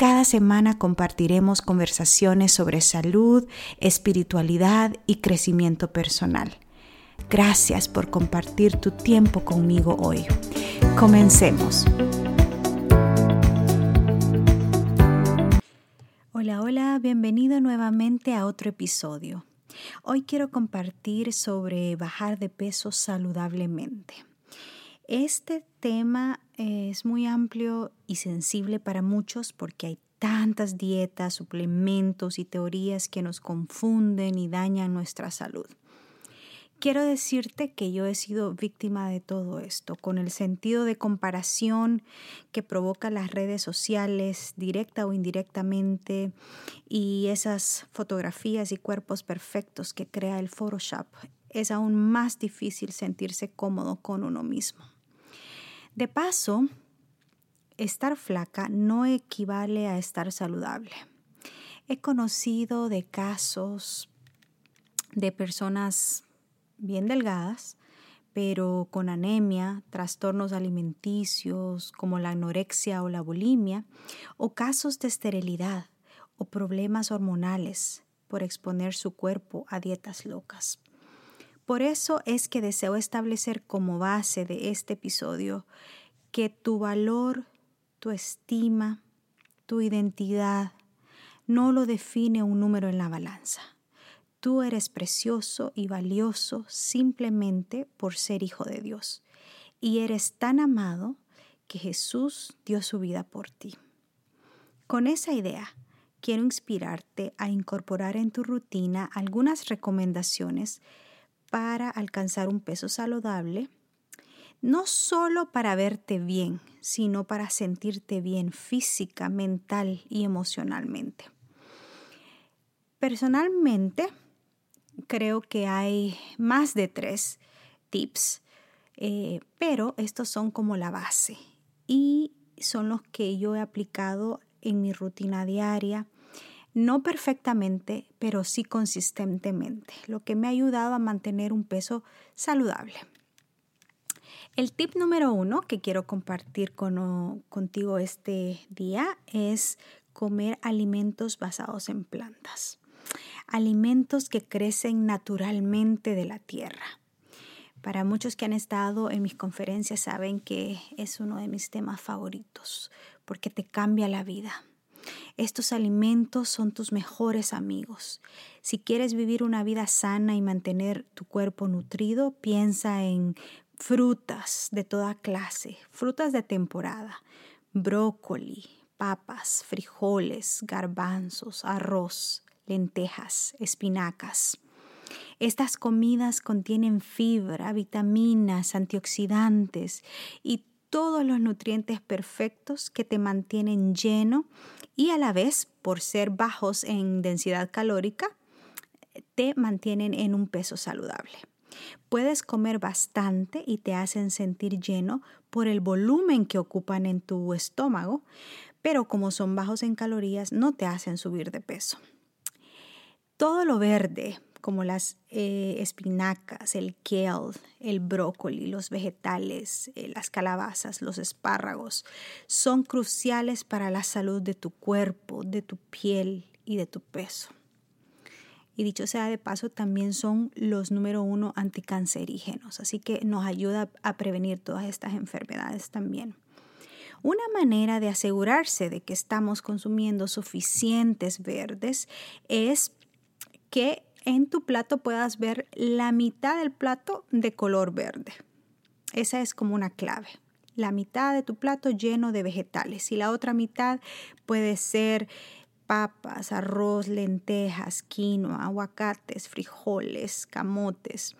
Cada semana compartiremos conversaciones sobre salud, espiritualidad y crecimiento personal. Gracias por compartir tu tiempo conmigo hoy. Comencemos. Hola, hola, bienvenido nuevamente a otro episodio. Hoy quiero compartir sobre bajar de peso saludablemente. Este tema es muy amplio y sensible para muchos porque hay tantas dietas, suplementos y teorías que nos confunden y dañan nuestra salud. Quiero decirte que yo he sido víctima de todo esto, con el sentido de comparación que provoca las redes sociales, directa o indirectamente, y esas fotografías y cuerpos perfectos que crea el Photoshop. Es aún más difícil sentirse cómodo con uno mismo. De paso, estar flaca no equivale a estar saludable. He conocido de casos de personas bien delgadas, pero con anemia, trastornos alimenticios como la anorexia o la bulimia, o casos de esterilidad o problemas hormonales por exponer su cuerpo a dietas locas. Por eso es que deseo establecer como base de este episodio que tu valor, tu estima, tu identidad no lo define un número en la balanza. Tú eres precioso y valioso simplemente por ser hijo de Dios. Y eres tan amado que Jesús dio su vida por ti. Con esa idea, quiero inspirarte a incorporar en tu rutina algunas recomendaciones para alcanzar un peso saludable, no solo para verte bien, sino para sentirte bien física, mental y emocionalmente. Personalmente, creo que hay más de tres tips, eh, pero estos son como la base y son los que yo he aplicado en mi rutina diaria no perfectamente, pero sí consistentemente, lo que me ha ayudado a mantener un peso saludable. El tip número uno que quiero compartir contigo este día es comer alimentos basados en plantas, alimentos que crecen naturalmente de la tierra. Para muchos que han estado en mis conferencias saben que es uno de mis temas favoritos porque te cambia la vida estos alimentos son tus mejores amigos. Si quieres vivir una vida sana y mantener tu cuerpo nutrido, piensa en frutas de toda clase, frutas de temporada, brócoli, papas, frijoles, garbanzos, arroz, lentejas, espinacas. Estas comidas contienen fibra, vitaminas, antioxidantes y todos los nutrientes perfectos que te mantienen lleno y a la vez, por ser bajos en densidad calórica, te mantienen en un peso saludable. Puedes comer bastante y te hacen sentir lleno por el volumen que ocupan en tu estómago, pero como son bajos en calorías no te hacen subir de peso. Todo lo verde, como las eh, espinacas, el kale, el brócoli, los vegetales, eh, las calabazas, los espárragos, son cruciales para la salud de tu cuerpo, de tu piel y de tu peso. Y dicho sea de paso, también son los número uno anticancerígenos, así que nos ayuda a prevenir todas estas enfermedades también. Una manera de asegurarse de que estamos consumiendo suficientes verdes es que en tu plato puedas ver la mitad del plato de color verde. Esa es como una clave. La mitad de tu plato lleno de vegetales y la otra mitad puede ser papas, arroz, lentejas, quinoa, aguacates, frijoles, camotes.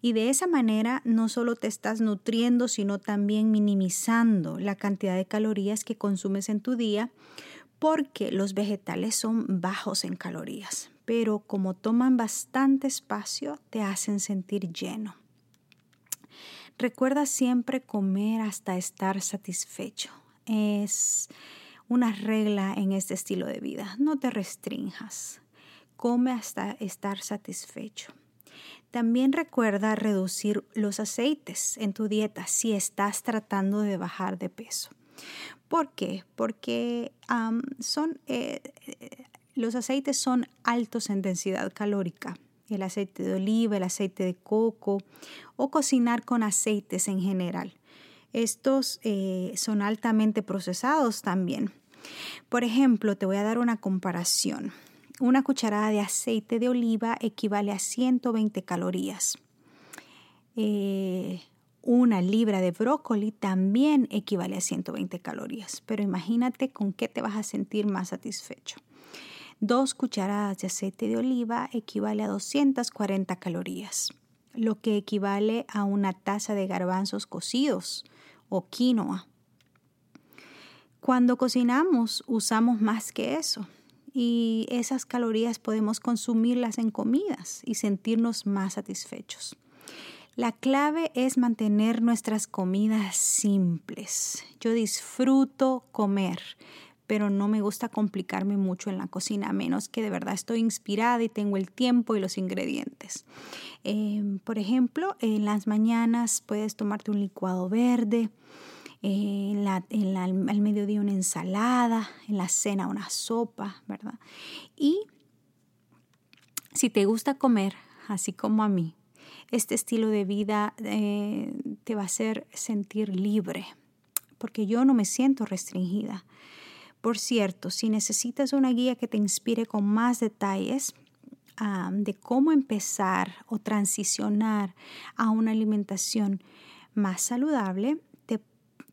Y de esa manera no solo te estás nutriendo, sino también minimizando la cantidad de calorías que consumes en tu día porque los vegetales son bajos en calorías, pero como toman bastante espacio, te hacen sentir lleno. Recuerda siempre comer hasta estar satisfecho. Es una regla en este estilo de vida. No te restrinjas. Come hasta estar satisfecho. También recuerda reducir los aceites en tu dieta si estás tratando de bajar de peso. ¿Por qué? Porque son, eh, los aceites son altos en densidad calórica. El aceite de oliva, el aceite de coco o cocinar con aceites en general. Estos eh, son altamente procesados también. Por ejemplo, te voy a dar una comparación. Una cucharada de aceite de oliva equivale a 120 calorías. Eh, una libra de brócoli también equivale a 120 calorías, pero imagínate con qué te vas a sentir más satisfecho. Dos cucharadas de aceite de oliva equivale a 240 calorías, lo que equivale a una taza de garbanzos cocidos o quinoa. Cuando cocinamos usamos más que eso y esas calorías podemos consumirlas en comidas y sentirnos más satisfechos. La clave es mantener nuestras comidas simples. Yo disfruto comer, pero no me gusta complicarme mucho en la cocina, a menos que de verdad estoy inspirada y tengo el tiempo y los ingredientes. Em, por ejemplo, en las mañanas puedes tomarte un licuado verde en la, al mediodía una ensalada, en la cena una sopa, ¿verdad? Y si te gusta comer, así como a mí, este estilo de vida eh, te va a hacer sentir libre, porque yo no me siento restringida. Por cierto, si necesitas una guía que te inspire con más detalles, de cómo empezar o transicionar a una alimentación más saludable,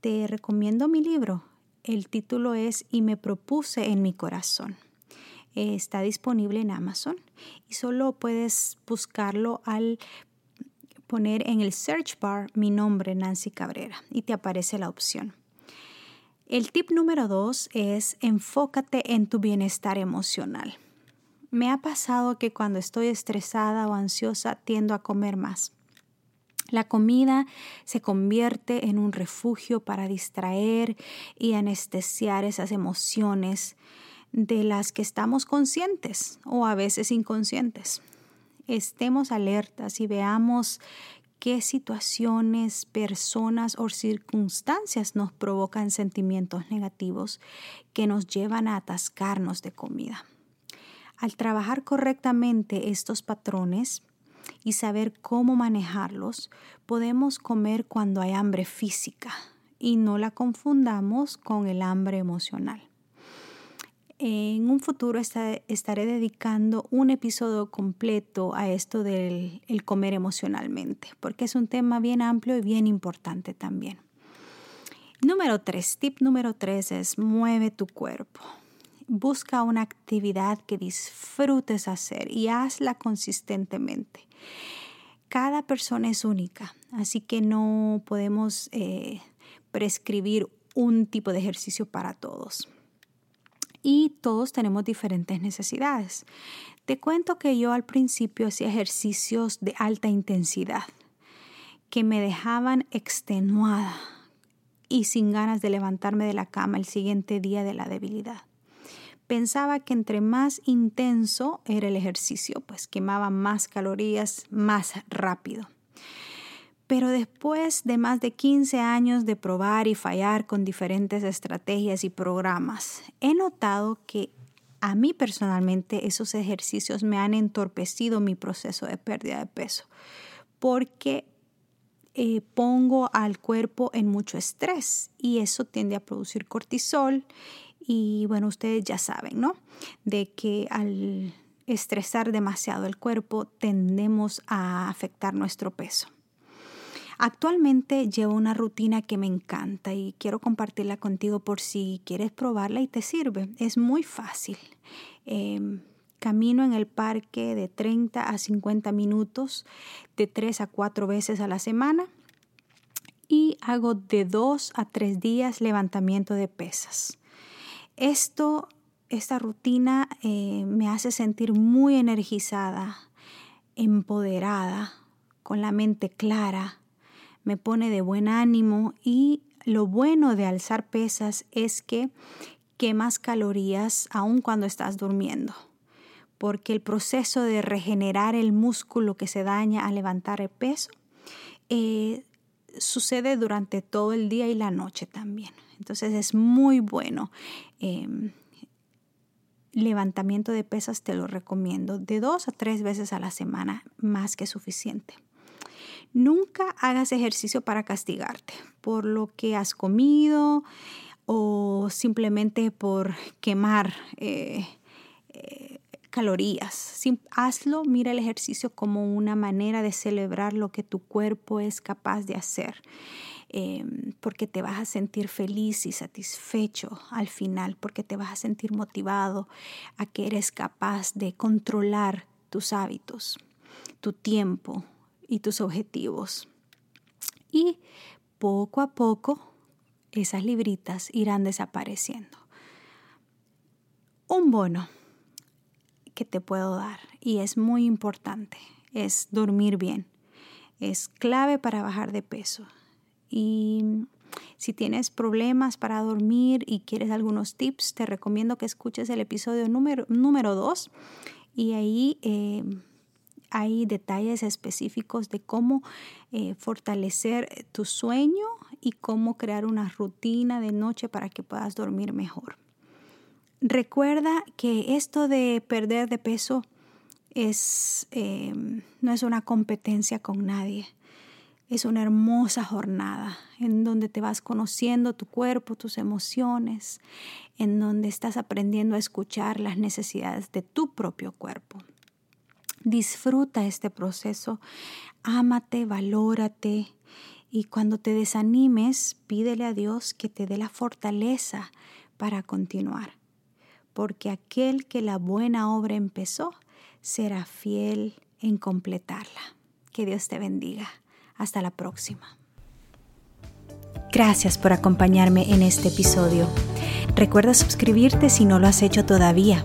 te recomiendo mi libro. El título es Y me propuse en mi corazón. Está disponible en Amazon y solo puedes buscarlo al poner en el search bar mi nombre, Nancy Cabrera, y te aparece la opción. El tip número dos es enfócate en tu bienestar emocional. Me ha pasado que cuando estoy estresada o ansiosa tiendo a comer más. La comida se convierte en un refugio para distraer y anestesiar esas emociones de las que estamos conscientes o a veces inconscientes. Estemos alertas y veamos qué situaciones, personas o circunstancias nos provocan sentimientos negativos que nos llevan a atascarnos de comida. Al trabajar correctamente estos patrones, y saber cómo manejarlos, podemos comer cuando hay hambre física y no la confundamos con el hambre emocional. En un futuro estaré dedicando un episodio completo a esto del comer emocionalmente, porque es un tema bien amplio y bien importante también. Número tres, tip número tres es mueve tu cuerpo. Busca una actividad que disfrutes hacer y hazla consistentemente. Cada persona es única, así que no podemos eh, prescribir un tipo de ejercicio para todos. Y todos tenemos diferentes necesidades. Te cuento que yo al principio hacía ejercicios de alta intensidad que me dejaban extenuada y sin ganas de levantarme de la cama el siguiente día de la debilidad pensaba que entre más intenso era el ejercicio, pues quemaba más calorías más rápido. Pero después de más de 15 años de probar y fallar con diferentes estrategias y programas, he notado que a mí personalmente esos ejercicios me han entorpecido mi proceso de pérdida de peso, porque eh, pongo al cuerpo en mucho estrés y eso tiende a producir cortisol y bueno, ustedes ya saben, ¿no? De que al estresar demasiado el cuerpo tendemos a afectar nuestro peso. Actualmente llevo una rutina que me encanta y quiero compartirla contigo por si quieres probarla y te sirve. Es muy fácil. Em, camino en el parque de 30 a 50 minutos, de 3 a 4 veces a la semana y hago de 2 a 3 días levantamiento de pesas. Esto esta rutina eh, me hace sentir muy energizada, empoderada, con la mente clara, me pone de buen ánimo y lo bueno de alzar pesas es que quemas calorías aun cuando estás durmiendo, porque el proceso de regenerar el músculo que se daña al levantar el peso eh, sucede durante todo el día y la noche también. Entonces es muy bueno. Em, levantamiento de pesas te lo recomiendo de dos a tres veces a la semana, más que suficiente. Nunca hagas ejercicio para castigarte por lo que has comido o simplemente por quemar eh, eh, calorías. hazlo, mira el ejercicio como una manera de celebrar lo que tu cuerpo es capaz de hacer. Em, porque te vas a sentir feliz y satisfecho al final, porque te vas a sentir motivado a que eres capaz de controlar tus hábitos, tu tiempo y tus objetivos. Y poco a poco esas libritas irán desapareciendo. Un bono que te puedo dar y es muy importante es dormir bien. Es clave para bajar de peso. Y si tienes problemas para dormir y quieres algunos tips, te recomiendo que escuches el episodio número 2 y ahí eh, hay detalles específicos de cómo eh, fortalecer tu sueño y cómo crear una rutina de noche para que puedas dormir mejor. Recuerda que esto de perder de peso es, eh, no es una competencia con nadie es una hermosa jornada en donde te vas conociendo tu cuerpo, tus emociones, en donde estás aprendiendo a escuchar las necesidades de tu propio cuerpo. Disfruta este proceso, ámate, valórate y cuando te desanimes, pídele a Dios que te dé la fortaleza para continuar, porque aquel que la buena obra empezó será fiel en completarla. Que Dios te bendiga. Hasta la próxima. Gracias por acompañarme en este episodio. Recuerda suscribirte si no lo has hecho todavía.